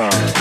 time.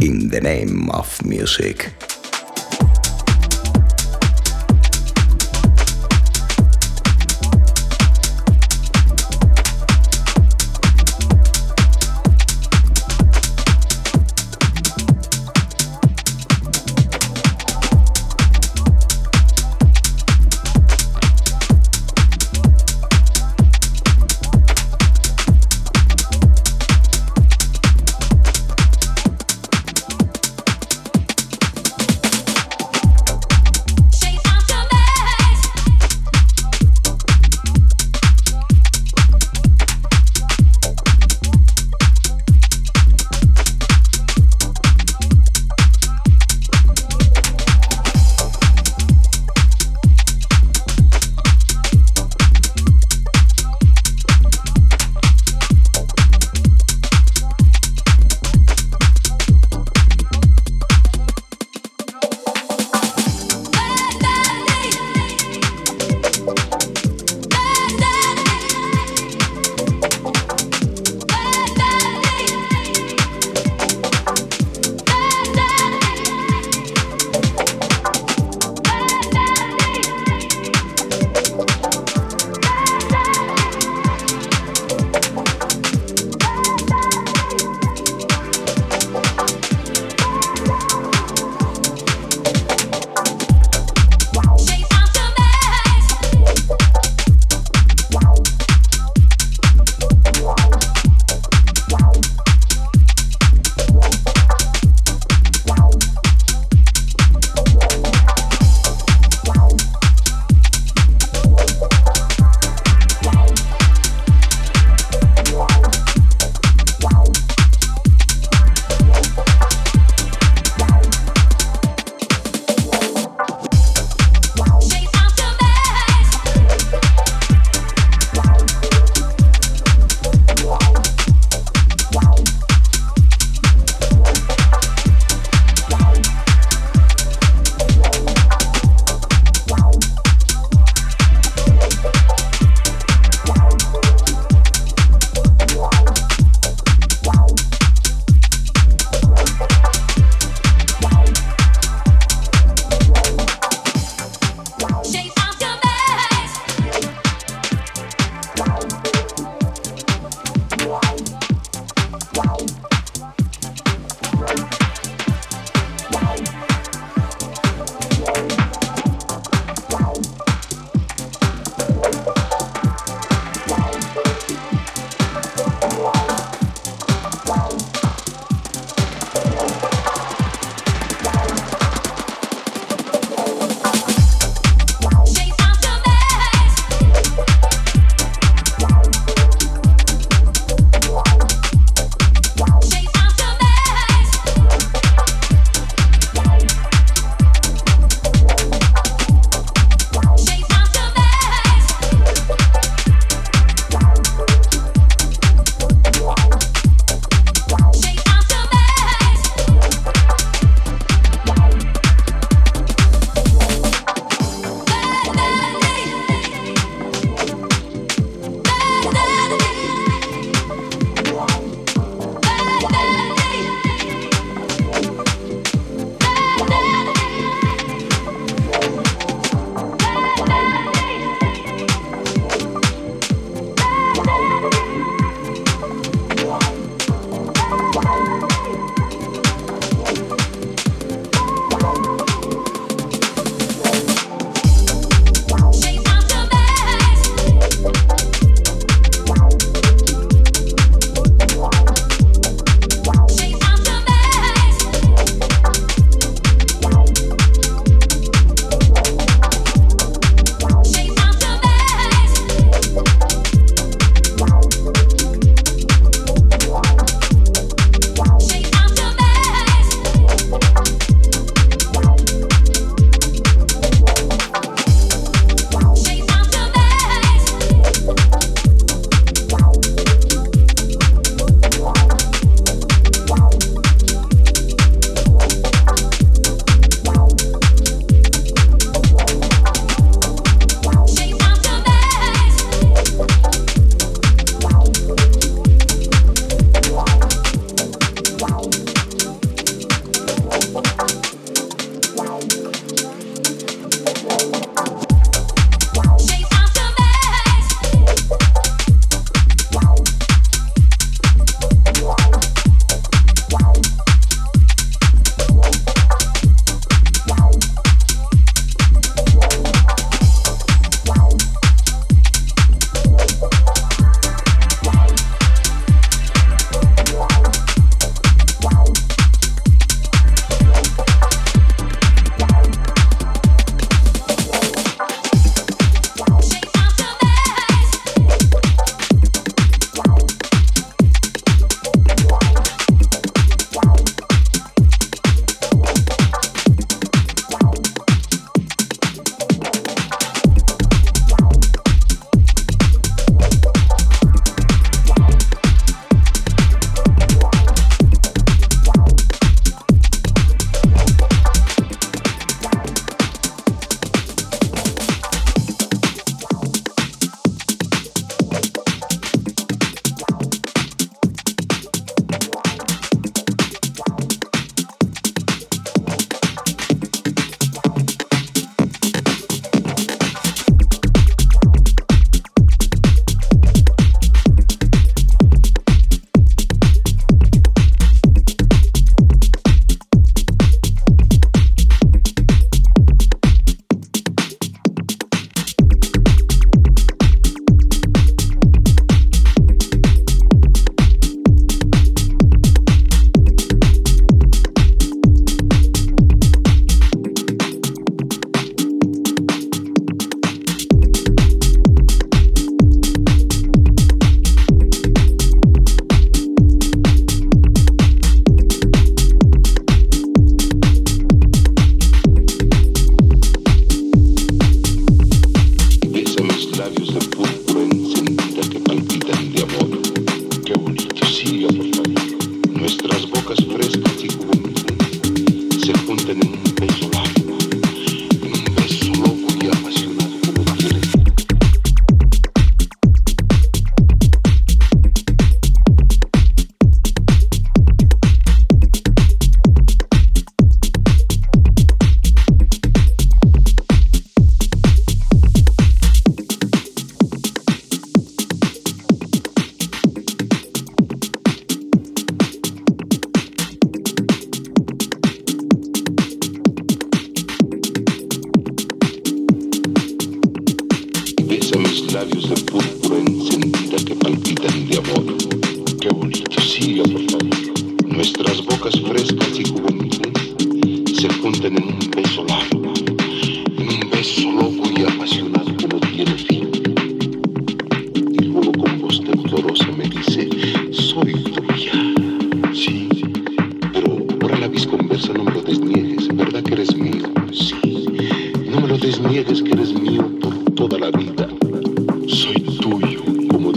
In the Name of Music.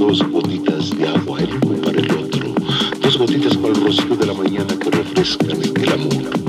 dos gotitas de agua el uno para el otro, dos gotitas para el rocío de la mañana que refrescan el amor.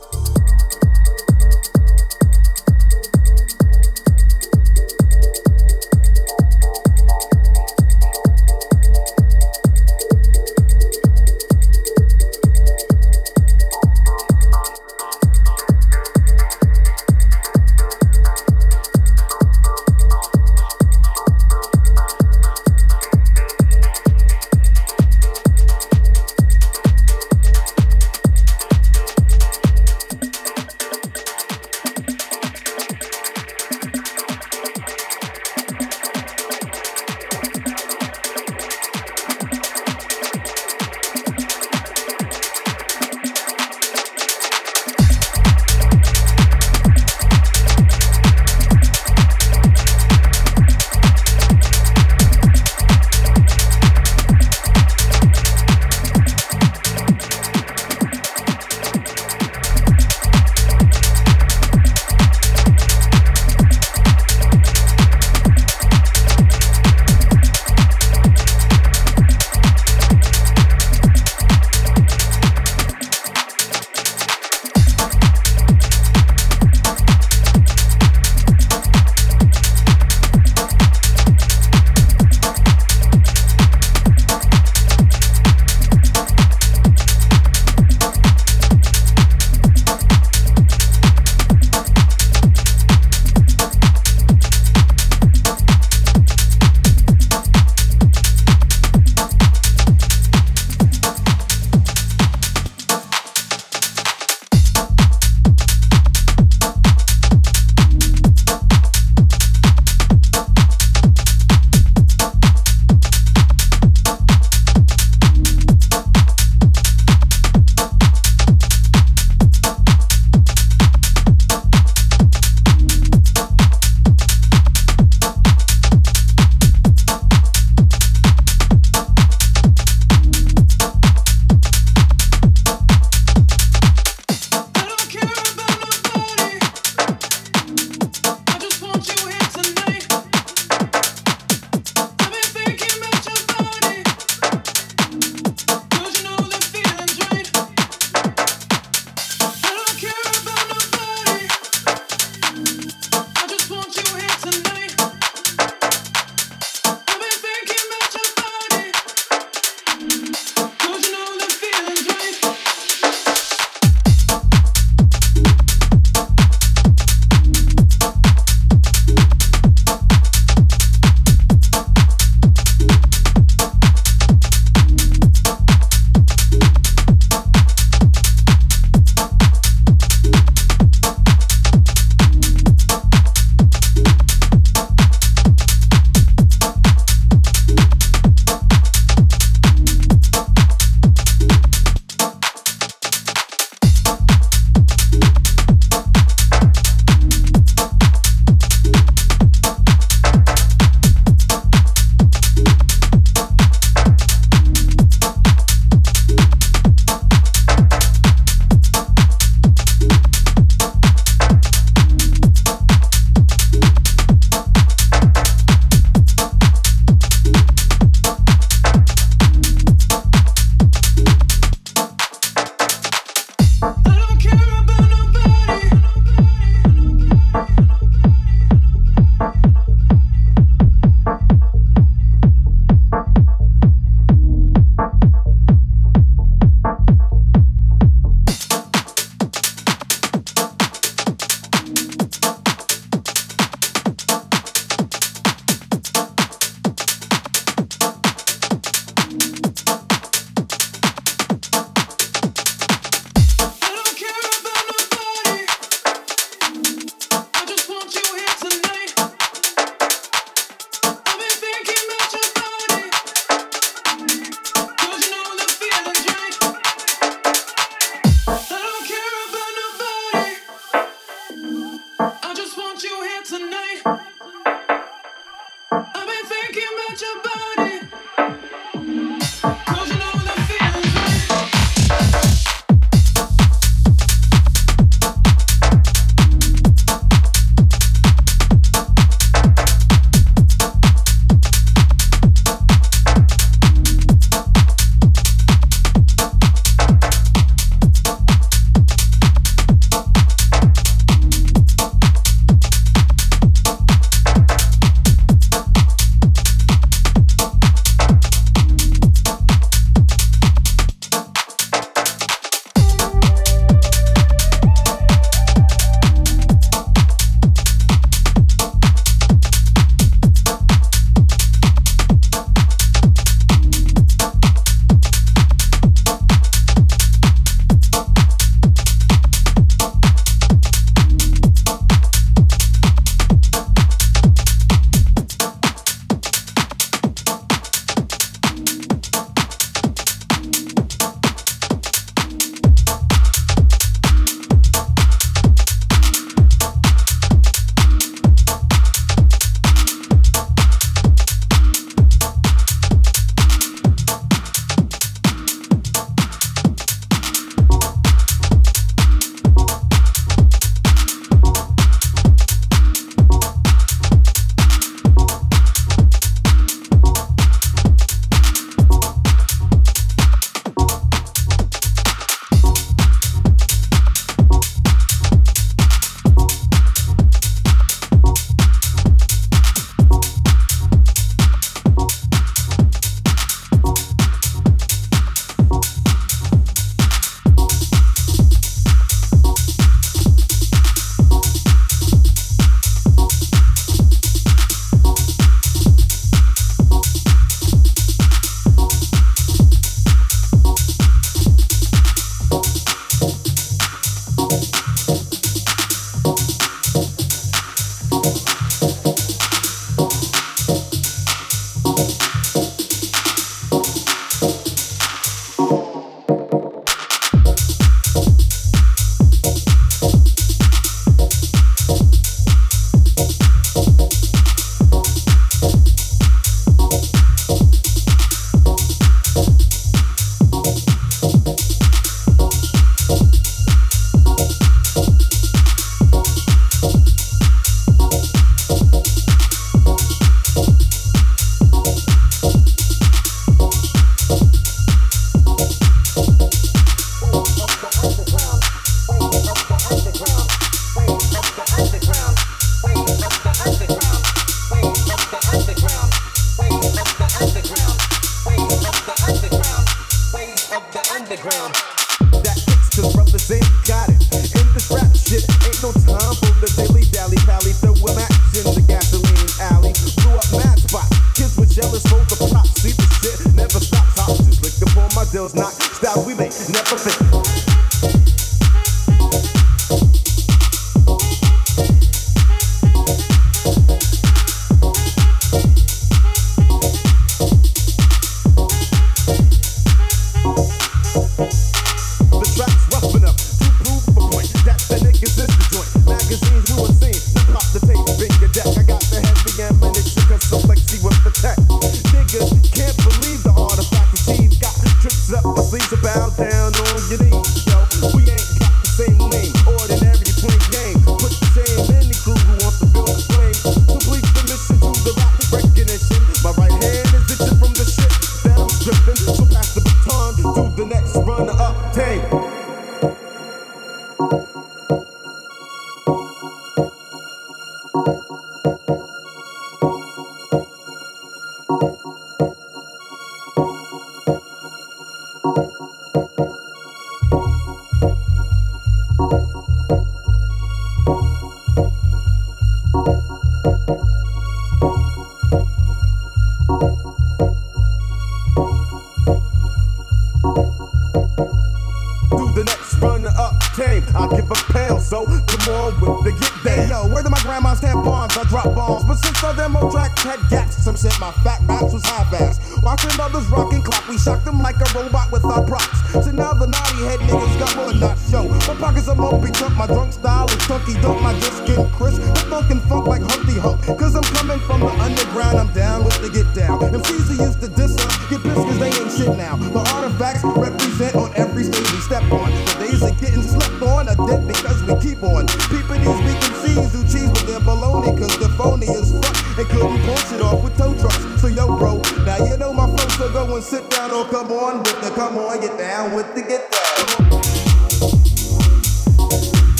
my.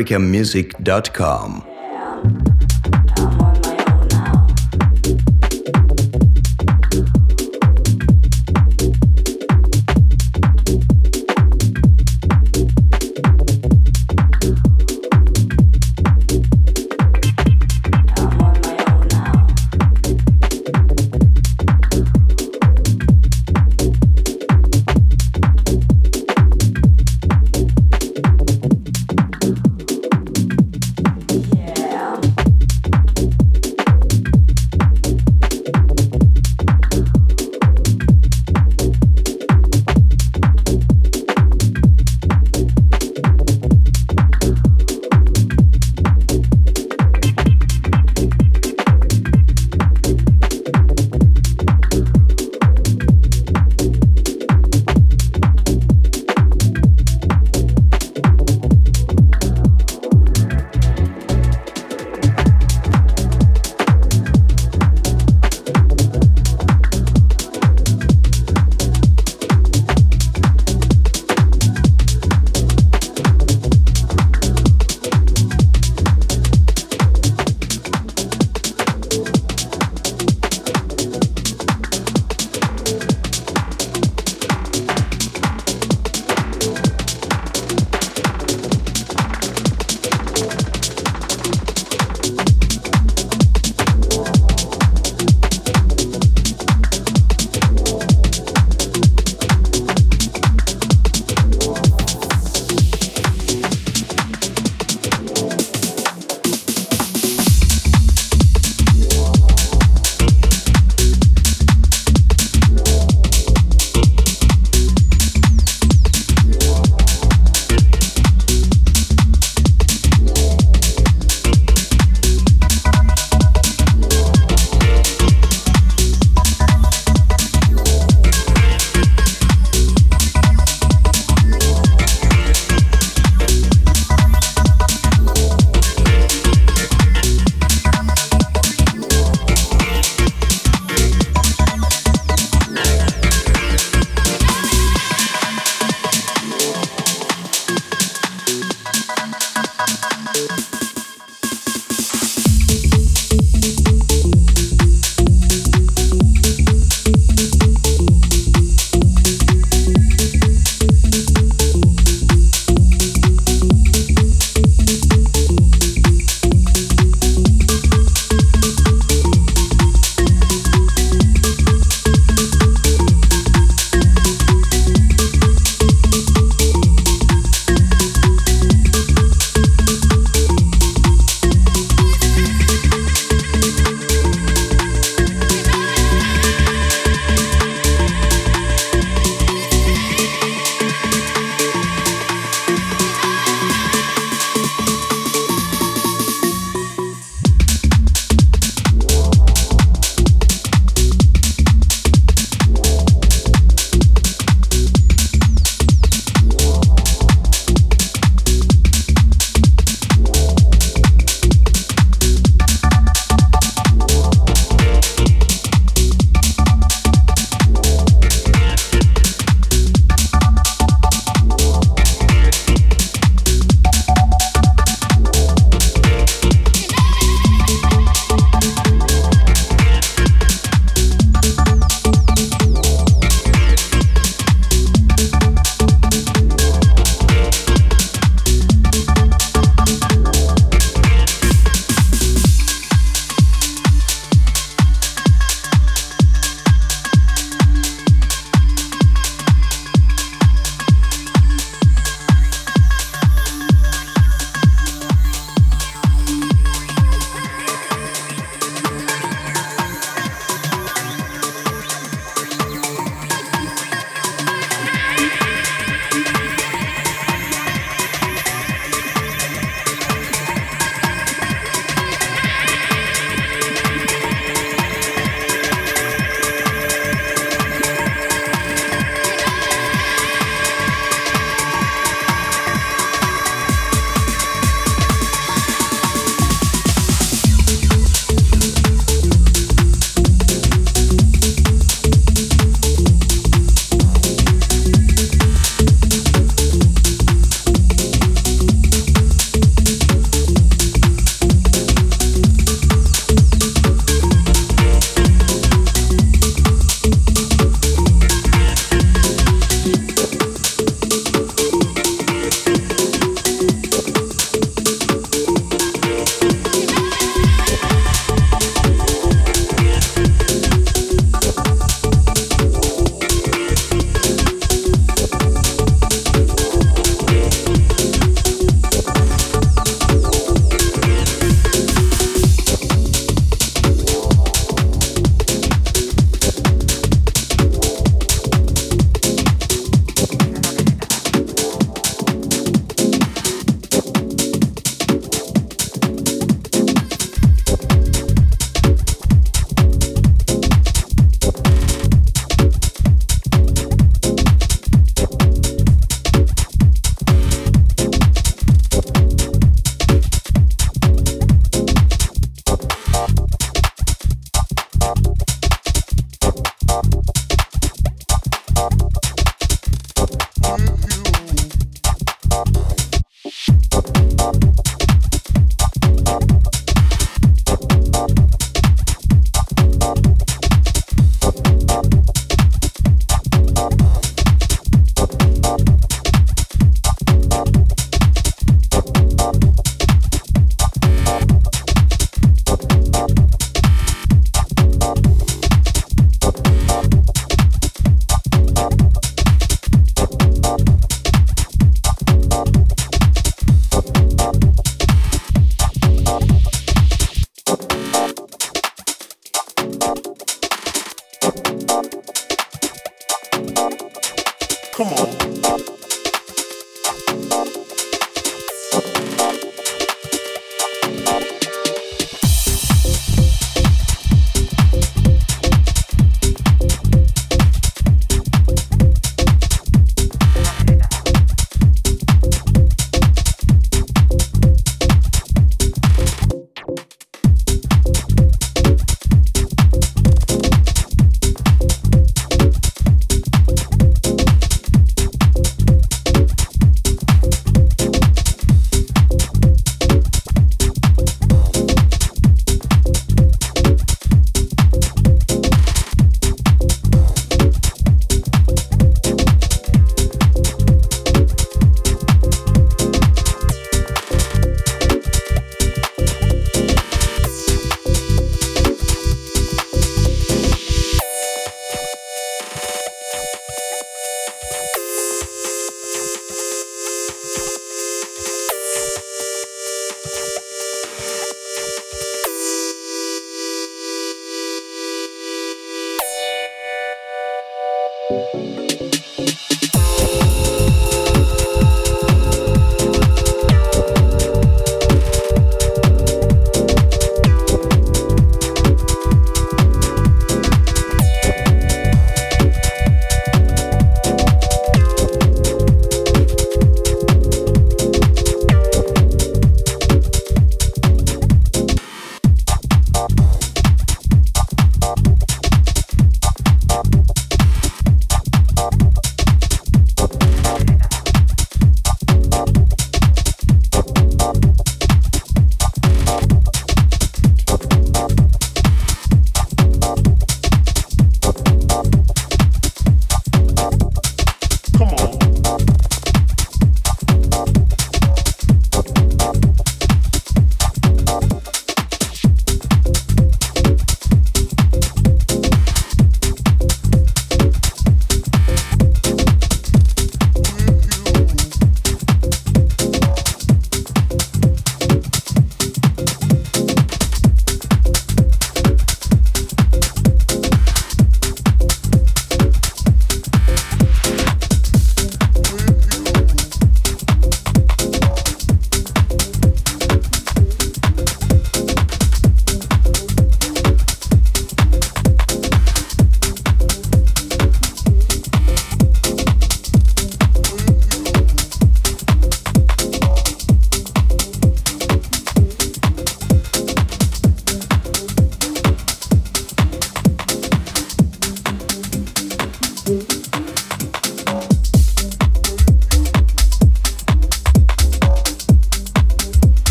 americamusic.com.